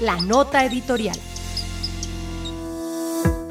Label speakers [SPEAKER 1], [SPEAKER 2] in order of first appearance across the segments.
[SPEAKER 1] la nota editorial.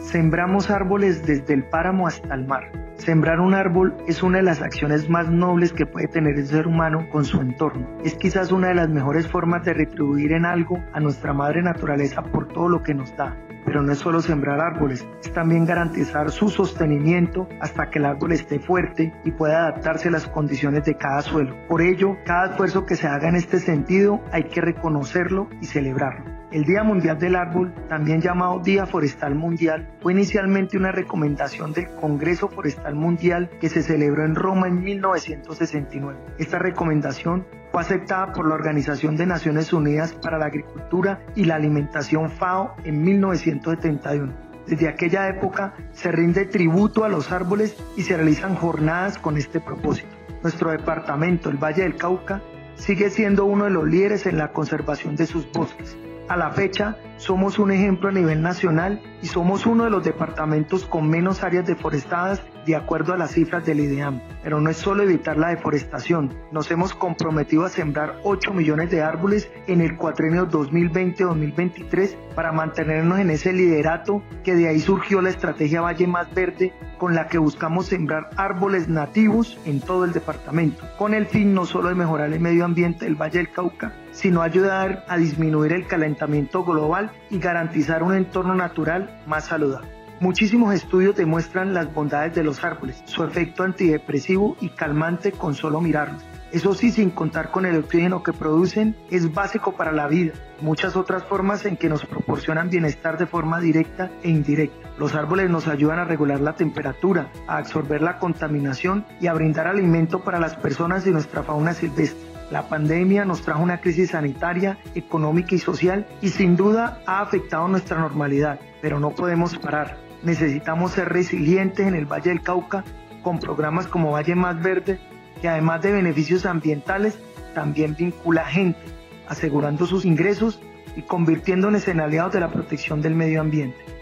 [SPEAKER 2] Sembramos árboles desde el páramo hasta el mar. Sembrar un árbol es una de las acciones más nobles que puede tener el ser humano con su entorno. Es quizás una de las mejores formas de retribuir en algo a nuestra madre naturaleza por todo lo que nos da. Pero no es solo sembrar árboles, es también garantizar su sostenimiento hasta que el árbol esté fuerte y pueda adaptarse a las condiciones de cada suelo. Por ello, cada esfuerzo que se haga en este sentido hay que reconocerlo y celebrarlo. El Día Mundial del Árbol, también llamado Día Forestal Mundial, fue inicialmente una recomendación del Congreso Forestal Mundial que se celebró en Roma en 1969. Esta recomendación fue aceptada por la Organización de Naciones Unidas para la Agricultura y la Alimentación FAO en 1971. Desde aquella época se rinde tributo a los árboles y se realizan jornadas con este propósito. Nuestro departamento, el Valle del Cauca, sigue siendo uno de los líderes en la conservación de sus bosques. A la fecha, somos un ejemplo a nivel nacional y somos uno de los departamentos con menos áreas deforestadas de acuerdo a las cifras del IDEAM. Pero no es solo evitar la deforestación, nos hemos comprometido a sembrar 8 millones de árboles en el cuatrenio 2020-2023 para mantenernos en ese liderato que de ahí surgió la estrategia Valle Más Verde con la que buscamos sembrar árboles nativos en todo el departamento, con el fin no solo de mejorar el medio ambiente del Valle del Cauca, sino ayudar a disminuir el calentamiento global y garantizar un entorno natural más saludable. Muchísimos estudios demuestran las bondades de los árboles, su efecto antidepresivo y calmante con solo mirarlos. Eso sí, sin contar con el oxígeno que producen, es básico para la vida. Muchas otras formas en que nos proporcionan bienestar de forma directa e indirecta. Los árboles nos ayudan a regular la temperatura, a absorber la contaminación y a brindar alimento para las personas y nuestra fauna silvestre. La pandemia nos trajo una crisis sanitaria, económica y social y sin duda ha afectado nuestra normalidad, pero no podemos parar. Necesitamos ser resilientes en el Valle del Cauca con programas como Valle Más Verde, que además de beneficios ambientales, también vincula gente, asegurando sus ingresos y convirtiéndonos en aliados de la protección del medio ambiente.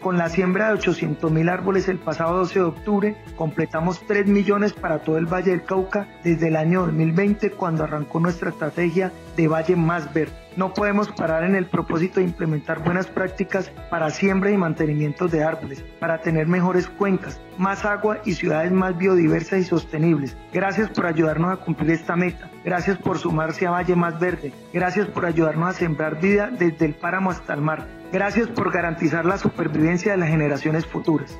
[SPEAKER 2] Con la siembra de 800.000 árboles el pasado 12 de octubre, completamos 3 millones para todo el Valle del Cauca desde el año 2020 cuando arrancó nuestra estrategia de Valle Más Verde. No podemos parar en el propósito de implementar buenas prácticas para siembra y mantenimiento de árboles, para tener mejores cuencas, más agua y ciudades más biodiversas y sostenibles. Gracias por ayudarnos a cumplir esta meta. Gracias por sumarse a Valle Más Verde. Gracias por ayudarnos a sembrar vida desde el páramo hasta el mar. Gracias por garantizar la supervivencia de las generaciones futuras.